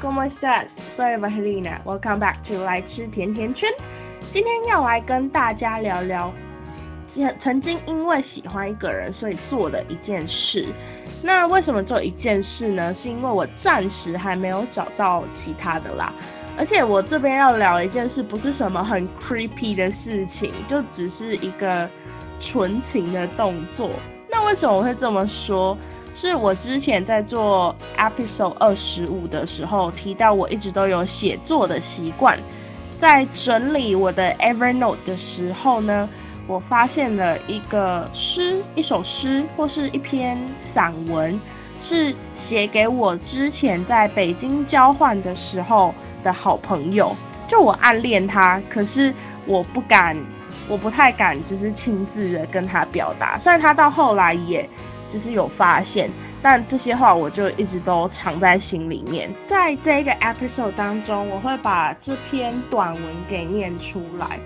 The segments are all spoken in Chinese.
¿cómo estás? Soy Valentina. Welcome back to 来吃甜甜圈。今天要来跟大家聊聊，曾经因为喜欢一个人，所以做的一件事。那为什么做一件事呢？是因为我暂时还没有找到其他的啦。而且我这边要聊一件事，不是什么很 creepy 的事情，就只是一个纯情的动作。那为什么我会这么说？是我之前在做 episode 二十五的时候提到，我一直都有写作的习惯。在整理我的 Evernote 的时候呢，我发现了一个诗，一首诗或是一篇散文，是写给我之前在北京交换的时候的好朋友。就我暗恋他，可是我不敢，我不太敢，就是亲自的跟他表达。虽然他到后来也。就是有发现，但这些话我就一直都藏在心里面。在这个 episode 当中，我会把这篇短文给念出来。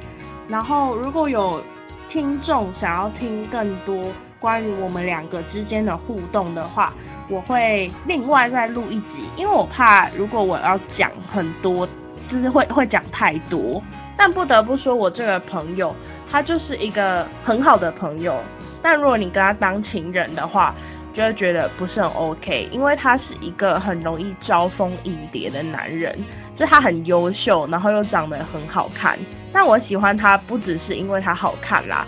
然后，如果有听众想要听更多关于我们两个之间的互动的话，我会另外再录一集，因为我怕如果我要讲很多，就是会会讲太多。但不得不说，我这个朋友。他就是一个很好的朋友，但如果你跟他当情人的话，就会觉得不是很 OK，因为他是一个很容易招蜂引蝶的男人，就他很优秀，然后又长得很好看。但我喜欢他不只是因为他好看啦，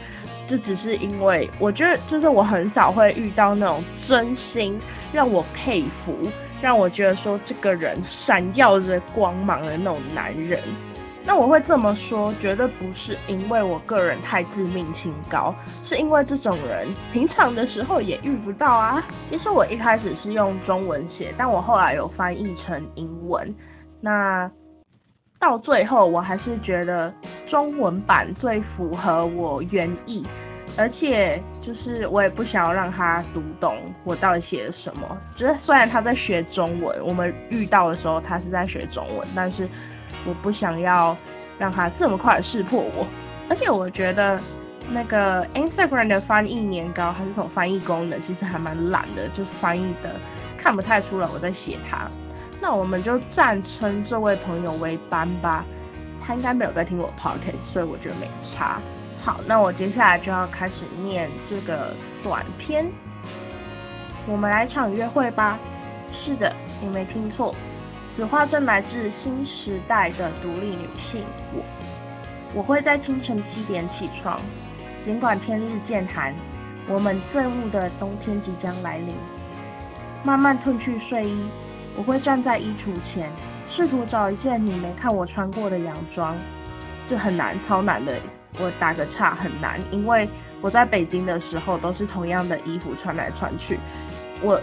就只是因为我觉得就是我很少会遇到那种真心让我佩服，让我觉得说这个人闪耀着光芒的那种男人。那我会这么说，绝对不是因为我个人太自命清高，是因为这种人平常的时候也遇不到啊。其实我一开始是用中文写，但我后来有翻译成英文。那到最后，我还是觉得中文版最符合我原意，而且就是我也不想要让他读懂我到底写了什么。就是虽然他在学中文，我们遇到的时候他是在学中文，但是。我不想要让他这么快识破我，而且我觉得那个 Instagram 的翻译年糕还是种翻译功能，其实还蛮懒的，就是翻译的看不太出来我在写他。那我们就暂称这位朋友为班吧，他应该没有在听我 podcast，所以我觉得没差。好，那我接下来就要开始念这个短篇。我们来场约会吧。是的，你没听错。此话正来自新时代的独立女性我，我会在清晨七点起床，尽管天日渐寒，我们憎恶的冬天即将来临。慢慢褪去睡衣，我会站在衣橱前，试图找一件你没看我穿过的洋装。这很难，超难的。我打个岔，很难，因为我在北京的时候都是同样的衣服穿来穿去。我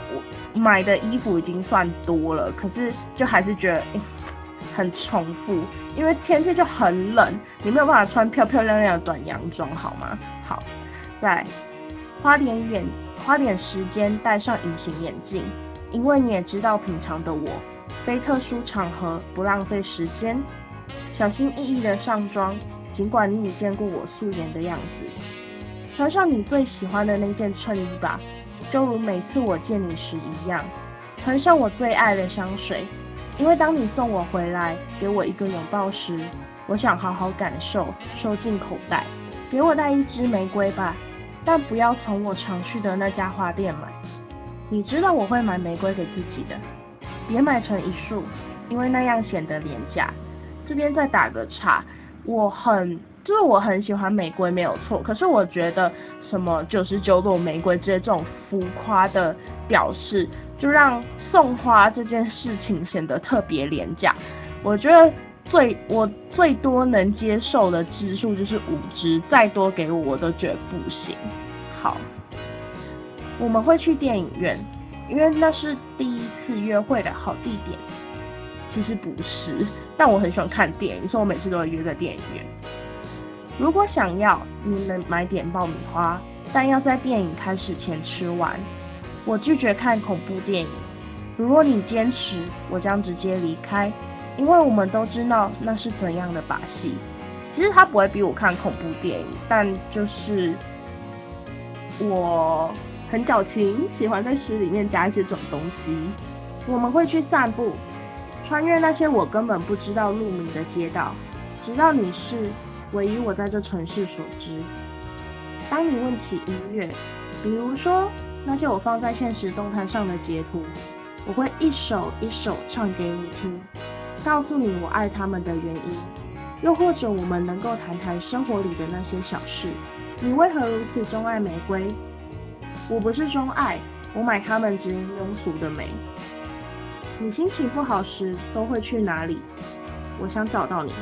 我买的衣服已经算多了，可是就还是觉得很重复，因为天气就很冷，你没有办法穿漂漂亮亮的短洋装，好吗？好，再花点眼花点时间戴上隐形眼镜，因为你也知道平常的我，非特殊场合不浪费时间，小心翼翼的上妆，尽管你已见过我素颜的样子，穿上你最喜欢的那件衬衣吧。就如每次我见你时一样，喷上我最爱的香水，因为当你送我回来，给我一个拥抱时，我想好好感受，收进口袋。给我带一支玫瑰吧，但不要从我常去的那家花店买。你知道我会买玫瑰给自己的，别买成一束，因为那样显得廉价。这边再打个岔，我很就是我很喜欢玫瑰，没有错，可是我觉得。什么九十九朵玫瑰这些这种浮夸的表示，就让送花这件事情显得特别廉价。我觉得最我最多能接受的支数就是五支，再多给我我都觉得不行。好，我们会去电影院，因为那是第一次约会的好地点。其实不是，但我很喜欢看电影，所以我每次都会约在电影院。如果想要，你能买点爆米花，但要在电影开始前吃完。我拒绝看恐怖电影。如果你坚持，我将直接离开，因为我们都知道那是怎样的把戏。其实他不会逼我看恐怖电影，但就是我很矫情，喜欢在诗里面加一些这种东西。我们会去散步，穿越那些我根本不知道路名的街道，直到你是唯一我在这城市所知。当你问起音乐，比如说那些我放在现实动态上的截图，我会一首一首唱给你听，告诉你我爱他们的原因。又或者我们能够谈谈生活里的那些小事。你为何如此钟爱玫瑰？我不是钟爱，我买它们只因庸俗的美。你心情不好时都会去哪里？我想找到你。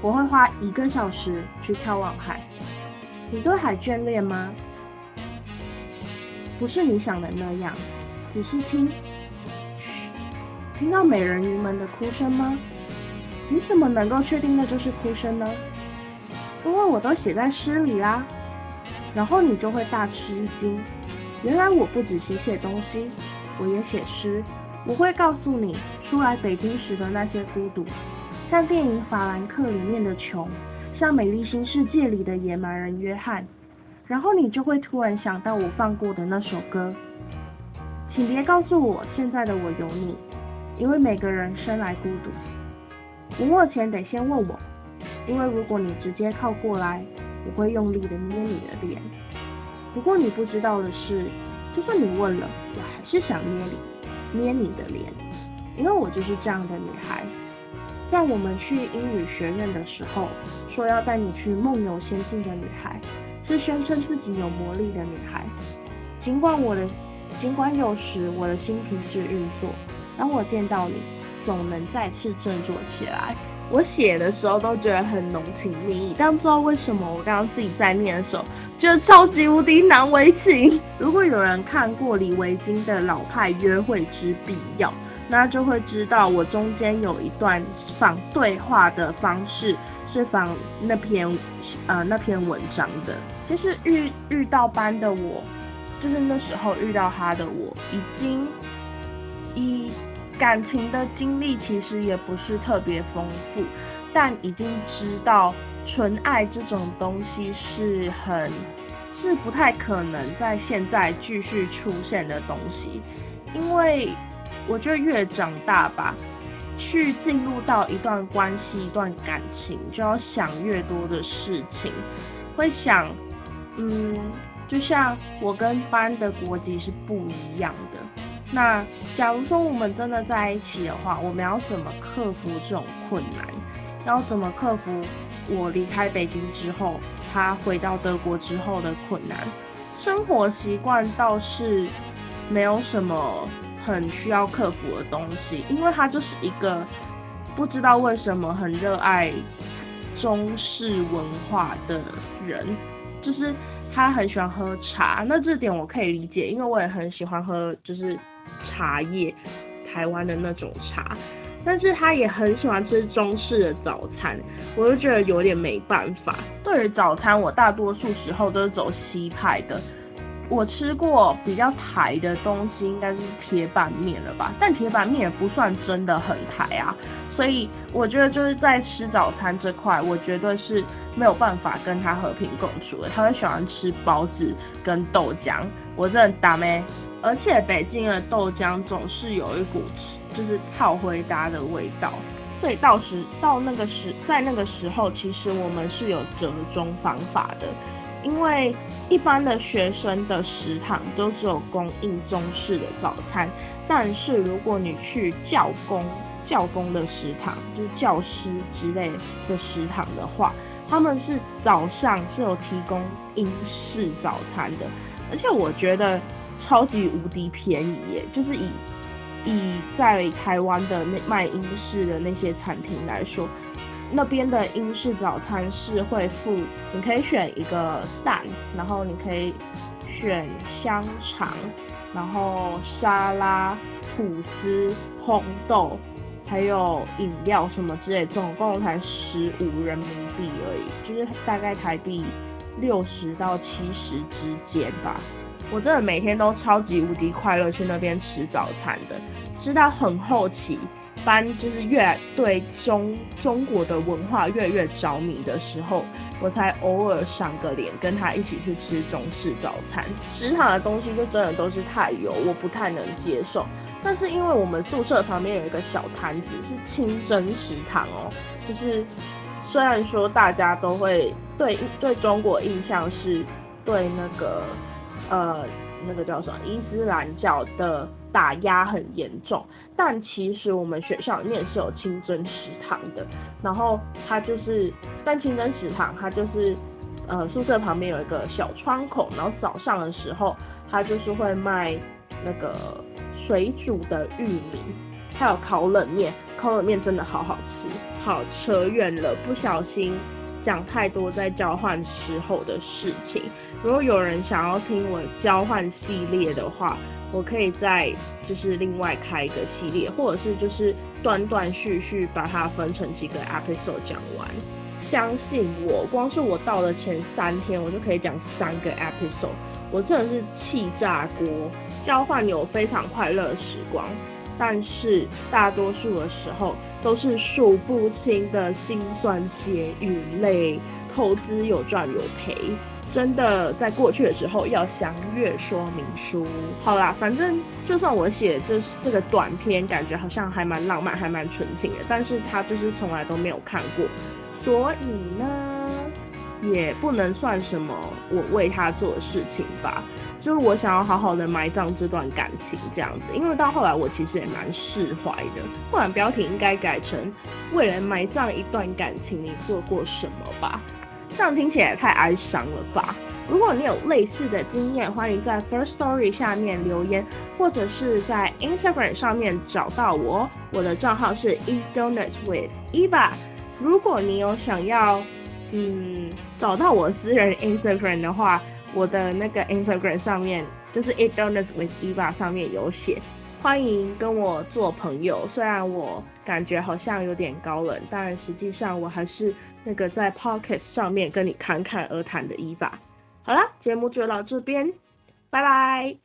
我会花一个小时去眺望海。你对海眷恋吗？不是你想的那样。仔细听，听到美人鱼们的哭声吗？你怎么能够确定那就是哭声呢？因为我都写在诗里啦。然后你就会大吃一惊，原来我不只写写东西，我也写诗。我会告诉你，初来北京时的那些孤独，像电影《法兰克》里面的琼，像《美丽新世界》里的野蛮人约翰。然后你就会突然想到我放过的那首歌。请别告诉我现在的我有你，因为每个人生来孤独。吻我前得先问我，因为如果你直接靠过来，我会用力的捏你的脸。不过你不知道的是，就算你问了，我还是想捏你。捏你的脸，因为我就是这样的女孩。在我们去英语学院的时候，说要带你去梦游仙境的女孩，是宣称自己有魔力的女孩。尽管我的，尽管有时我的心停止运作，当我见到你，总能再次振作起来。我写的时候都觉得很浓情蜜意，但不知道为什么我刚刚自己在念的时候。觉得超级无敌难为情。如果有人看过李维京的老派约会之必要，那就会知道我中间有一段仿对话的方式是仿那篇呃那篇文章的。其实遇遇到班的我，就是那时候遇到他的我，已经以感情的经历其实也不是特别丰富，但已经知道。纯爱这种东西是很是不太可能在现在继续出现的东西，因为我觉得越长大吧，去进入到一段关系、一段感情，就要想越多的事情，会想，嗯，就像我跟班的国籍是不一样的，那假如说我们真的在一起的话，我们要怎么克服这种困难？要怎么克服？我离开北京之后，他回到德国之后的困难，生活习惯倒是没有什么很需要克服的东西，因为他就是一个不知道为什么很热爱中式文化的人，就是他很喜欢喝茶，那这点我可以理解，因为我也很喜欢喝就是茶叶，台湾的那种茶。但是他也很喜欢吃中式的早餐，我就觉得有点没办法。对于早餐，我大多数时候都是走西派的。我吃过比较台的东西，应该是铁板面了吧？但铁板面也不算真的很台啊。所以我觉得就是在吃早餐这块，我绝对是没有办法跟他和平共处的。他会喜欢吃包子跟豆浆，我真的打咩？而且北京的豆浆总是有一股。就是套回答的味道，所以到时到那个时，在那个时候，其实我们是有折中方法的，因为一般的学生的食堂都只有供应中式的早餐，但是如果你去教工教工的食堂，就是教师之类的食堂的话，他们是早上是有提供英式早餐的，而且我觉得超级无敌便宜耶，就是以。以在台湾的那卖英式的那些餐厅来说，那边的英式早餐是会附，你可以选一个蛋，然后你可以选香肠，然后沙拉、吐司、红豆，还有饮料什么之类，总共才十五人民币而已，就是大概台币六十到七十之间吧。我真的每天都超级无敌快乐去那边吃早餐的，吃到很后期，班就是越对中中国的文化越来越着迷的时候，我才偶尔赏个脸，跟他一起去吃中式早餐。食堂的东西就真的都是太油，我不太能接受。但是因为我们宿舍旁边有一个小摊子是清真食堂哦，就是虽然说大家都会对对中国印象是对那个呃那个叫什么伊斯兰教的打压很严重，但其实我们学校里面是有清真食堂的。然后它就是，但清真食堂它就是呃宿舍旁边有一个小窗口，然后早上的时候它就是会卖那个。水煮的玉米，还有烤冷面，烤冷面真的好好吃。好，扯远了，不小心讲太多在交换时候的事情。如果有人想要听我交换系列的话，我可以再就是另外开一个系列，或者是就是断断续续把它分成几个 episode 讲完。相信我，光是我到了前三天，我就可以讲三个 episode。我真的是气炸锅。交换有非常快乐的时光，但是大多数的时候都是数不清的辛酸血与泪。投资有赚有赔，真的在过去的时候要详阅说明书。好啦，反正就算我写这这个短片，感觉好像还蛮浪漫，还蛮纯情的，但是他就是从来都没有看过，所以呢，也不能算什么我为他做的事情吧。就是我想要好好的埋葬这段感情这样子，因为到后来我其实也蛮释怀的。不然标题应该改成“为了埋葬一段感情，你做过什么吧”，这样听起来太哀伤了吧？如果你有类似的经验，欢迎在 First Story 下面留言，或者是在 Instagram 上面找到我，我的账号是 e a o n u t with Eva。如果你有想要嗯找到我私人 Instagram 的话。我的那个 Instagram 上面就是 Eat Donuts with Eva 上面有写，欢迎跟我做朋友。虽然我感觉好像有点高冷，但实际上我还是那个在 Pocket 上面跟你侃侃而谈的 Eva。好了，节目就到这边，拜拜。